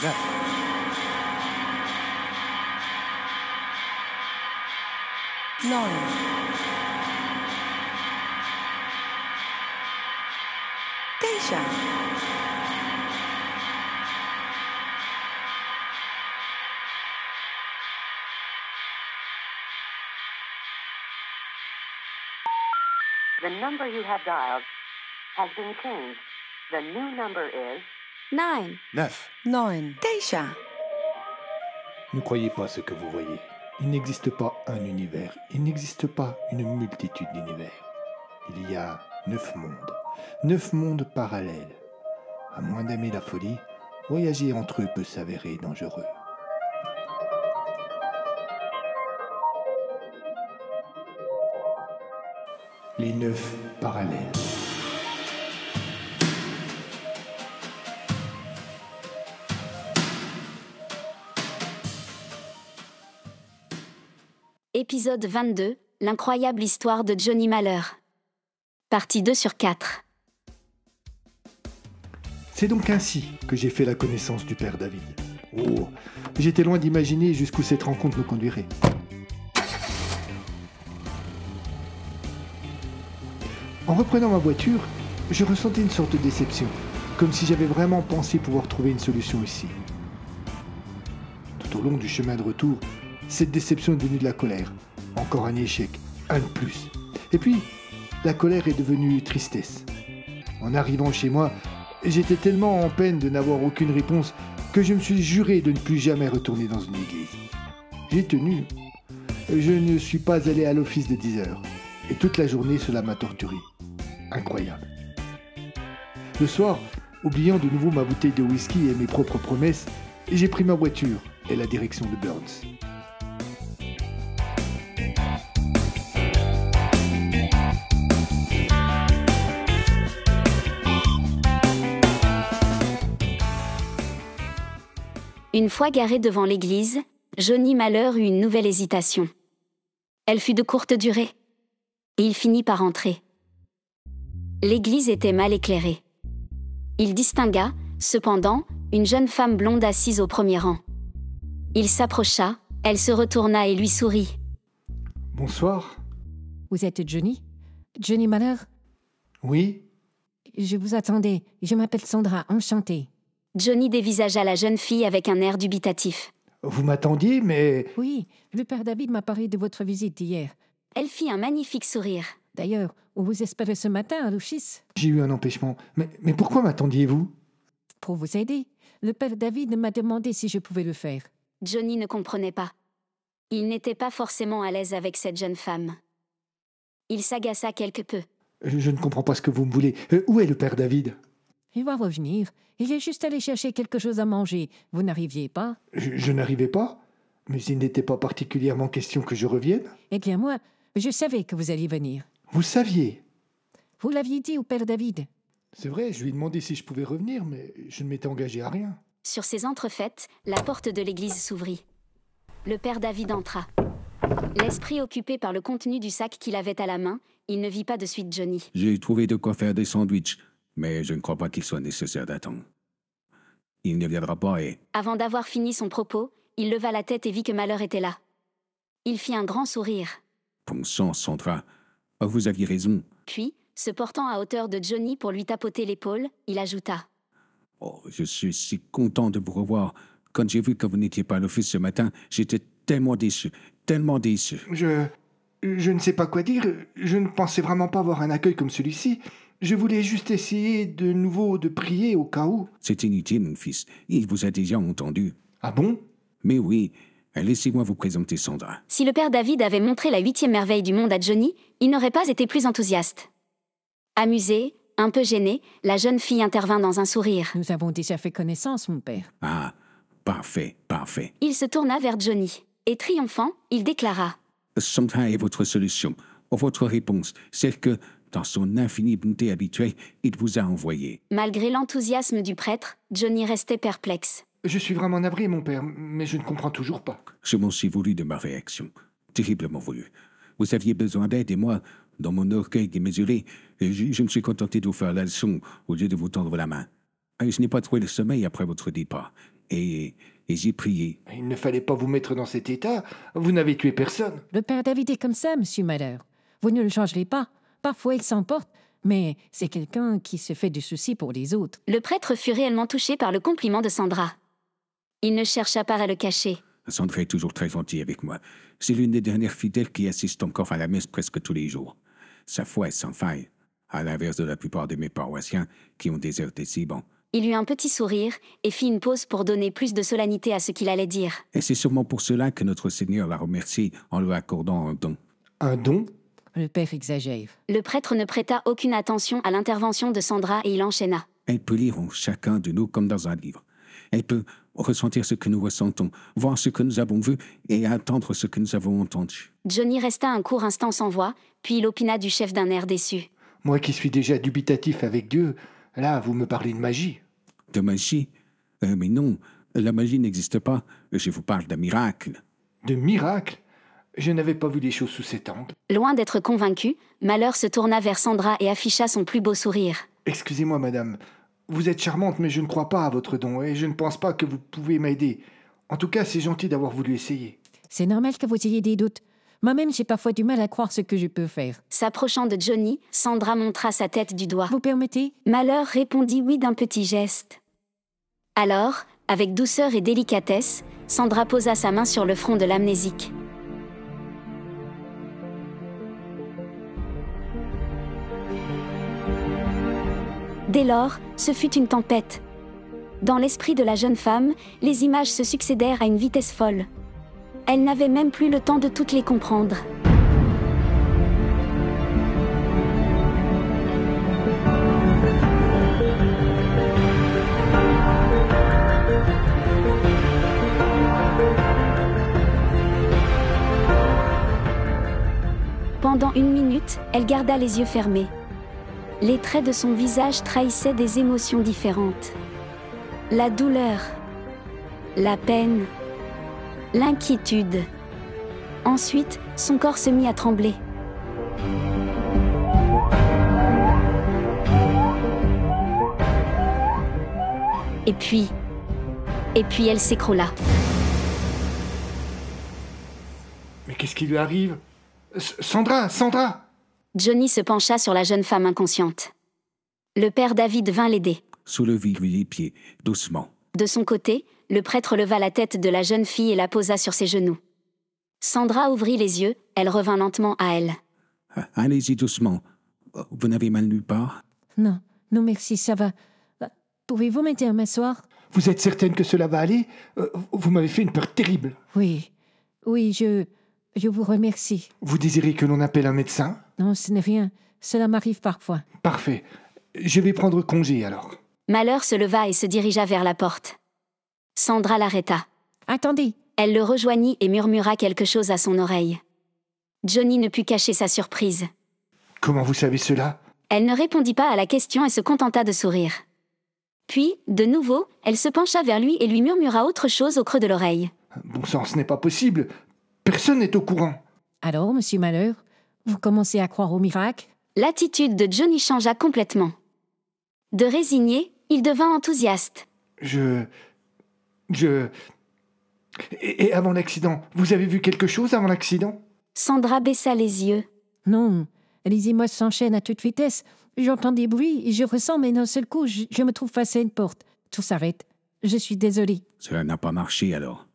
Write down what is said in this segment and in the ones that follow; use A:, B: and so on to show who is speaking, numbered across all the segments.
A: Yeah. Lauren. Geisha.
B: The number you have dialed has been changed. The new number is
A: Nine.
C: Neuf.
A: Nine. Teisha.
D: Ne croyez pas ce que vous voyez. Il n'existe pas un univers, il n'existe pas une multitude d'univers. Il y a neuf mondes, neuf mondes parallèles. À moins d'aimer la folie, voyager entre eux peut s'avérer dangereux. Les neuf parallèles.
E: Épisode 22 L'incroyable histoire de Johnny Malheur. Partie 2 sur 4.
D: C'est donc ainsi que j'ai fait la connaissance du père David. Oh, j'étais loin d'imaginer jusqu'où cette rencontre nous conduirait. En reprenant ma voiture, je ressentais une sorte de déception, comme si j'avais vraiment pensé pouvoir trouver une solution ici. Tout au long du chemin de retour, cette déception est devenue de la colère. Encore un échec, un de plus. Et puis, la colère est devenue tristesse. En arrivant chez moi, j'étais tellement en peine de n'avoir aucune réponse que je me suis juré de ne plus jamais retourner dans une église. J'ai tenu. Je ne suis pas allé à l'office de 10 heures. Et toute la journée, cela m'a torturé. Incroyable. Le soir, oubliant de nouveau ma bouteille de whisky et mes propres promesses, j'ai pris ma voiture et la direction de Burns.
E: Une fois garé devant l'église, Johnny Malheur eut une nouvelle hésitation. Elle fut de courte durée. Et il finit par entrer. L'église était mal éclairée. Il distingua, cependant, une jeune femme blonde assise au premier rang. Il s'approcha, elle se retourna et lui sourit.
D: Bonsoir.
F: Vous êtes Johnny? Johnny Malheur?
D: Oui
F: Je vous attendais. Je m'appelle Sandra, enchantée.
E: Johnny dévisagea la jeune fille avec un air dubitatif.
D: Vous m'attendiez, mais...
F: Oui, le père David m'a parlé de votre visite hier.
E: Elle fit un magnifique sourire.
F: D'ailleurs, on vous espérait ce matin à l'office
D: J'ai eu un empêchement. Mais, mais pourquoi m'attendiez-vous?
F: Pour vous aider. Le père David m'a demandé si je pouvais le faire.
E: Johnny ne comprenait pas. Il n'était pas forcément à l'aise avec cette jeune femme. Il s'agaça quelque peu.
D: je, je ne comprends pas ce que vous me voulez. Euh, où est le père David?
F: Il va revenir. Il est juste allé chercher quelque chose à manger. Vous n'arriviez pas
D: Je, je n'arrivais pas. Mais il n'était pas particulièrement question que je revienne.
F: Eh bien, moi, je savais que vous alliez venir.
D: Vous saviez.
F: Vous l'aviez dit au père David.
D: C'est vrai, je lui ai demandé si je pouvais revenir, mais je ne m'étais engagé à rien.
E: Sur ces entrefaites, la porte de l'église s'ouvrit. Le père David entra. L'esprit occupé par le contenu du sac qu'il avait à la main, il ne vit pas de suite Johnny.
C: J'ai trouvé de quoi faire des sandwichs, mais je ne crois pas qu'il soit nécessaire d'attendre. Il ne viendra pas et...
E: Avant d'avoir fini son propos, il leva la tête et vit que Malheur était là. Il fit un grand sourire.
C: Bon sang, Sandra. Ah, vous aviez raison.
E: Puis, se portant à hauteur de Johnny pour lui tapoter l'épaule, il ajouta
C: Oh, je suis si content de vous revoir. Quand j'ai vu que vous n'étiez pas à l'office ce matin, j'étais tellement déçu, tellement déçu.
D: Je. Je ne sais pas quoi dire. Je ne pensais vraiment pas avoir un accueil comme celui-ci. Je voulais juste essayer de nouveau de prier au cas où.
C: C'est inutile, mon fils. Il vous a déjà entendu.
D: Ah bon?
C: Mais oui, laissez-moi vous présenter Sandra.
E: Si le père David avait montré la huitième merveille du monde à Johnny, il n'aurait pas été plus enthousiaste. Amusée, un peu gênée, la jeune fille intervint dans un sourire.
F: Nous avons déjà fait connaissance, mon père.
C: Ah, parfait, parfait.
E: Il se tourna vers Johnny. Et triomphant, il déclara
C: Sandra est votre solution. Votre réponse, celle que, dans son infinie bonté habituelle, il vous a envoyée.
E: Malgré l'enthousiasme du prêtre, Johnny restait perplexe.
D: Je suis vraiment navré, mon père, mais je ne comprends toujours pas.
C: Je m'en suis voulu de ma réaction. Terriblement voulu. Vous aviez besoin d'aide et moi, dans mon orgueil démesuré, je, je me suis contenté de vous faire la leçon au lieu de vous tendre la main. Et je n'ai pas trouvé le sommeil après votre départ. Et, et j'ai prié.
D: Il ne fallait pas vous mettre dans cet état. Vous n'avez tué personne.
F: Le père David est comme ça, monsieur Malheur. Vous ne le changerez pas. Parfois, il s'emporte, mais c'est quelqu'un qui se fait du souci pour les autres.
E: Le prêtre fut réellement touché par le compliment de Sandra. Il ne chercha pas à le cacher.
C: Sandra est toujours très gentille avec moi. C'est l'une des dernières fidèles qui assiste encore à la messe presque tous les jours. Sa foi est sans faille, à l'inverse de la plupart de mes paroissiens qui ont déserté si bon.
E: Il eut un petit sourire et fit une pause pour donner plus de solennité à ce qu'il allait dire.
C: Et c'est sûrement pour cela que notre Seigneur la remercie en lui accordant un don.
D: Un don
F: Le père exagère.
E: Le prêtre ne prêta aucune attention à l'intervention de Sandra et il enchaîna.
C: Elle peut lire en chacun de nous comme dans un livre. Elle peut ressentir ce que nous ressentons, voir ce que nous avons vu et attendre ce que nous avons entendu.
E: Johnny resta un court instant sans voix, puis il opina du chef d'un air déçu.
D: Moi qui suis déjà dubitatif avec Dieu, là, vous me parlez de magie.
C: De magie? Euh, Mais non, la magie n'existe pas. Je vous parle d'un miracle.
D: De miracle? Je n'avais pas vu les choses sous cet angle.
E: Loin d'être convaincu, Malheur se tourna vers Sandra et afficha son plus beau sourire.
D: Excusez-moi, madame. Vous êtes charmante, mais je ne crois pas à votre don et je ne pense pas que vous pouvez m'aider. En tout cas, c'est gentil d'avoir voulu essayer.
F: C'est normal que vous ayez des doutes. Moi-même, j'ai parfois du mal à croire ce que je peux faire.
E: S'approchant de Johnny, Sandra montra sa tête du doigt.
F: Vous permettez?
E: Malheur répondit oui d'un petit geste. Alors, avec douceur et délicatesse, Sandra posa sa main sur le front de l'amnésique. Dès lors, ce fut une tempête. Dans l'esprit de la jeune femme, les images se succédèrent à une vitesse folle. Elle n'avait même plus le temps de toutes les comprendre. Pendant une minute, elle garda les yeux fermés. Les traits de son visage trahissaient des émotions différentes. La douleur, la peine, l'inquiétude. Ensuite, son corps se mit à trembler. Et puis, et puis elle s'écroula.
D: Mais qu'est-ce qui lui arrive? Sandra, Sandra
E: Johnny se pencha sur la jeune femme inconsciente. Le père David vint l'aider.
C: Soulevez-lui les pieds, doucement.
E: De son côté, le prêtre leva la tête de la jeune fille et la posa sur ses genoux. Sandra ouvrit les yeux, elle revint lentement à elle.
C: Ah, Allez-y doucement. Vous n'avez mal nulle part?
F: Non, non merci, ça va. Euh, Pouvez-vous m'aider à m'asseoir?
D: Vous êtes certaine que cela va aller? Euh, Vous m'avez fait une peur terrible.
F: Oui, oui, je... Je vous remercie.
D: Vous désirez que l'on appelle un médecin?
F: Non, ce n'est rien. Cela m'arrive parfois.
D: Parfait. Je vais prendre congé alors.
E: Malheur se leva et se dirigea vers la porte. Sandra l'arrêta.
F: Attendez,
E: Elle le rejoignit et murmura quelque chose à son oreille. Johnny ne put cacher sa surprise.
D: Comment vous savez cela?
E: Elle ne répondit pas à la question et se contenta de sourire. Puis, de nouveau, elle se pencha vers lui et lui murmura autre chose au creux de l'oreille.
D: Bon sang, ce n'est pas possible. Personne n'est au courant.
F: alors, monsieur Malheur, vous commencez à croire au miracle?
E: L'attitude de Johnny changea complètement. De résigné, il devint enthousiaste.
D: Je... Je... Et, et avant l'accident, vous avez vu quelque chose avant l'accident?
E: Sandra baissa les yeux.
F: Non, les émotions s'enchaînent à toute vitesse. J'entends des bruits et je ressens, mais d'un seul coup, je, je me trouve face à une porte. Tout s'arrête. Je suis désolée.
C: Cela n'a pas marché alors.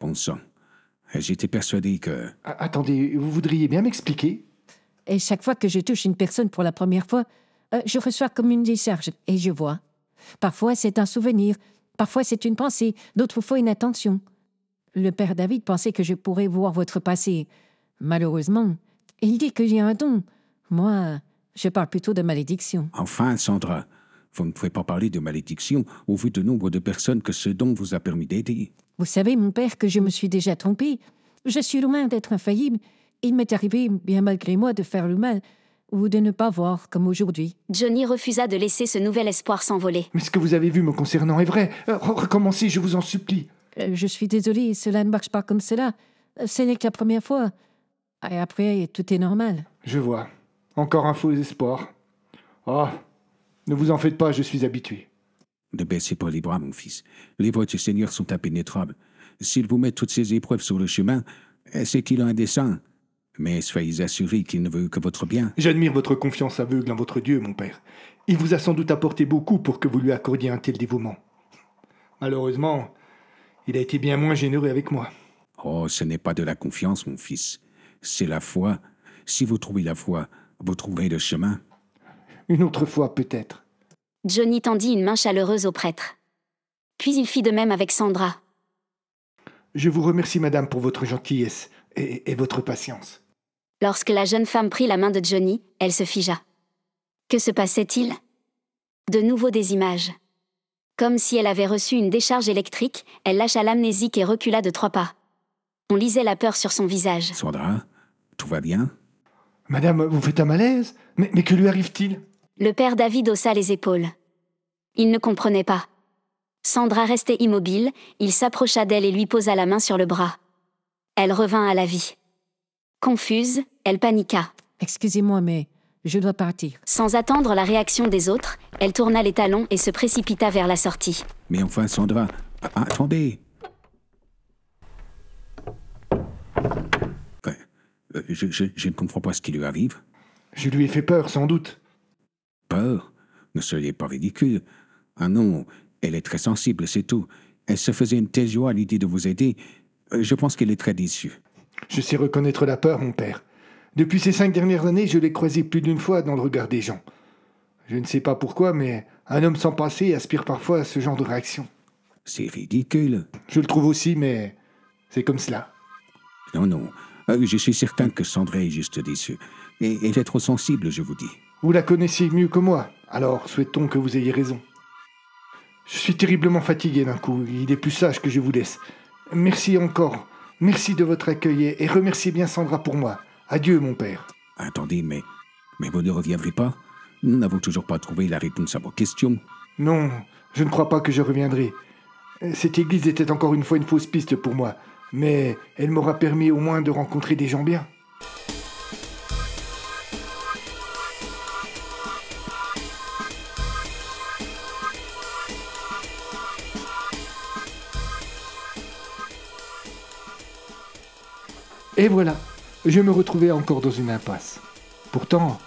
C: Bon sang. J'étais persuadé que...
D: A- Attendez, vous voudriez bien m'expliquer?
F: Et chaque fois que je touche une personne pour la première fois, euh, je reçois comme une décharge et je vois. Parfois, c'est un souvenir, parfois, c'est une pensée, d'autres fois, une attention. Le père David pensait que je pourrais voir votre passé. Malheureusement, il dit que j'ai un don. Moi, Je parle plutôt de malédiction.
C: Enfin, Sandra, vous ne pouvez pas parler de malédiction au vu du nombre de personnes que ce don vous a permis d'aider.
F: Vous savez, mon père, que je me suis déjà trompé. Je suis loin d'être infaillible. Il m'est arrivé, bien malgré moi, de faire le mal ou de ne pas voir, comme aujourd'hui.
E: Johnny refusa de laisser ce nouvel espoir s'envoler.
D: Mais ce que vous avez vu me concernant est vrai. Euh, re- recommencez, je vous en supplie.
F: Euh, Je suis désolée, cela ne marche pas comme cela. Ce n'est que la première fois. Et après, tout est normal.
D: Je vois. Encore un faux espoir. Oh, ne vous en faites pas, je suis habitué.
C: Ne baissez pas les bras, mon fils. Les voies du Seigneur sont impénétrables. S'il vous met toutes ces épreuves sur le chemin, c'est qu'il a un dessein. Mais soyez assurés qu'il ne veut que votre bien.
D: J'admire votre confiance aveugle en votre Dieu, mon père. Il vous a sans doute apporté beaucoup pour que vous lui accordiez un tel dévouement. Malheureusement, il a été bien moins généreux avec moi.
C: Oh, ce n'est pas de la confiance, mon fils. C'est la foi. Si vous trouvez la foi, vous trouverez le chemin.
D: Une autre fois, peut-être.
E: Johnny tendit une main chaleureuse au prêtre. Puis il fit de même avec Sandra.
D: Je vous remercie, madame, pour votre gentillesse et, et votre patience.
E: Lorsque la jeune femme prit la main de Johnny, elle se figea. Que se passait-il? De nouveau des images. Comme si elle avait reçu une décharge électrique, elle lâcha l'amnésique et recula de trois pas. On lisait la peur sur son visage.
C: Sandra, tout va bien?
D: Madame, vous faites un malaise? Mais, mais que lui arrive-t-il?
E: Le père David haussa les épaules. Il ne comprenait pas. Sandra restait immobile, il s'approcha d'elle et lui posa la main sur le bras. Elle revint à la vie. Confuse, elle paniqua.
F: Excusez-moi, mais je dois partir.
E: Sans attendre la réaction des autres, elle tourna les talons et se précipita vers la sortie.
C: Mais enfin, Sandra, a- attendez. Euh, Je, je- je ne comprends pas ce qui lui arrive.
D: Je lui ai fait peur, sans doute.
C: Peur Ne soyez pas ridicule. Ah non, elle est très sensible, c'est tout. Elle se faisait une telle joie à l'idée de vous aider. Euh, Je pense qu'elle est très déçue.
D: Je sais reconnaître la peur, mon père. Depuis ces cinq dernières années, je l'ai croisée plus d'une fois dans le regard des gens. Je ne sais pas pourquoi, mais un homme sans passé aspire parfois à ce genre de réaction.
C: C'est ridicule.
D: Je le trouve aussi, mais c'est comme cela.
C: Non, non. Euh, Je suis certain que Sandra est juste déçue. Et elle est trop sensible, je vous dis.
D: Vous la connaissiez mieux que moi, alors souhaitons que vous ayez raison. Je suis terriblement fatigué d'un coup, il est plus sage que je vous laisse. Merci encore, merci de votre accueil et- et remerciez bien Sandra pour moi. Adieu, mon père.
C: Attendez, mais. Mais vous ne reviendrez pas? Nous n'avons toujours pas trouvé la réponse à vos questions.
D: Non, je ne crois pas que je reviendrai. Cette église était encore une fois une fausse piste pour moi, mais elle m'aura permis au moins de rencontrer des gens bien. Et voilà, je me retrouvais encore dans une impasse. Pourtant,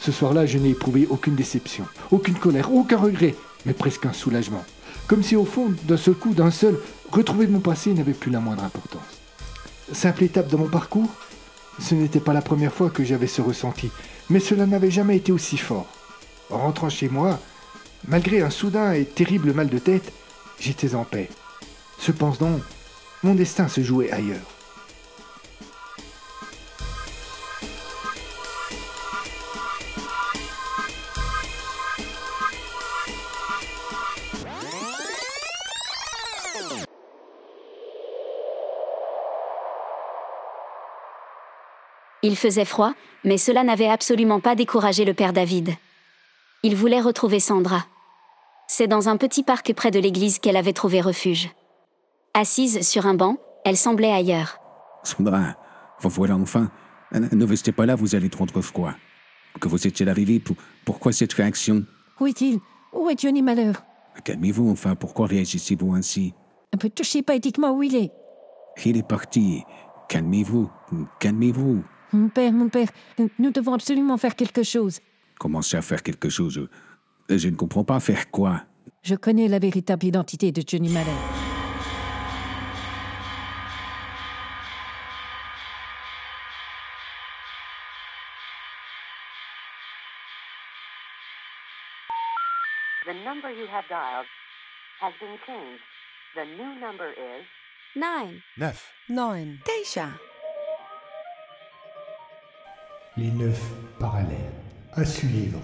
D: ce soir-là, je n'ai éprouvé aucune déception, aucune colère, aucun regret, mais presque un soulagement. Comme si au fond, d'un seul coup, d'un seul, retrouver mon passé n'avait plus la moindre importance. Simple étape dans mon parcours, ce n'était pas la première fois que j'avais ce ressenti, mais cela n'avait jamais été aussi fort. En rentrant chez moi, malgré un soudain et terrible mal de tête, j'étais en paix. Cependant, mon destin se jouait ailleurs.
E: Il faisait froid, mais cela n'avait absolument pas découragé le père David. Il voulait retrouver Sandra. C'est dans un petit parc près de l'église qu'elle avait trouvé refuge. Assise sur un banc, elle semblait ailleurs.
C: Sandra, vous voilà enfin. Euh, Ne restez pas là, vous allez trop froid. Que vous étiez arrivé, pour... pourquoi cette réaction?
F: Où est-il? Où est Johnny Malheur?
C: Calmez-vous enfin, pourquoi réagissez-vous ainsi?
F: Un peu touché poétiquement où il est.
C: Il est parti. Calmez-vous, calmez-vous.
F: Mon père, mon père, nous devons absolument faire quelque chose.
C: Commencez à faire quelque chose. Je ne comprends pas faire quoi.
F: Je connais la véritable identité de Johnny Malheur.
B: The number you have dialed has been changed. The new number is
A: 9,
G: 9,
A: 9, Teisha.
D: Les neuf parallèles. À suivre.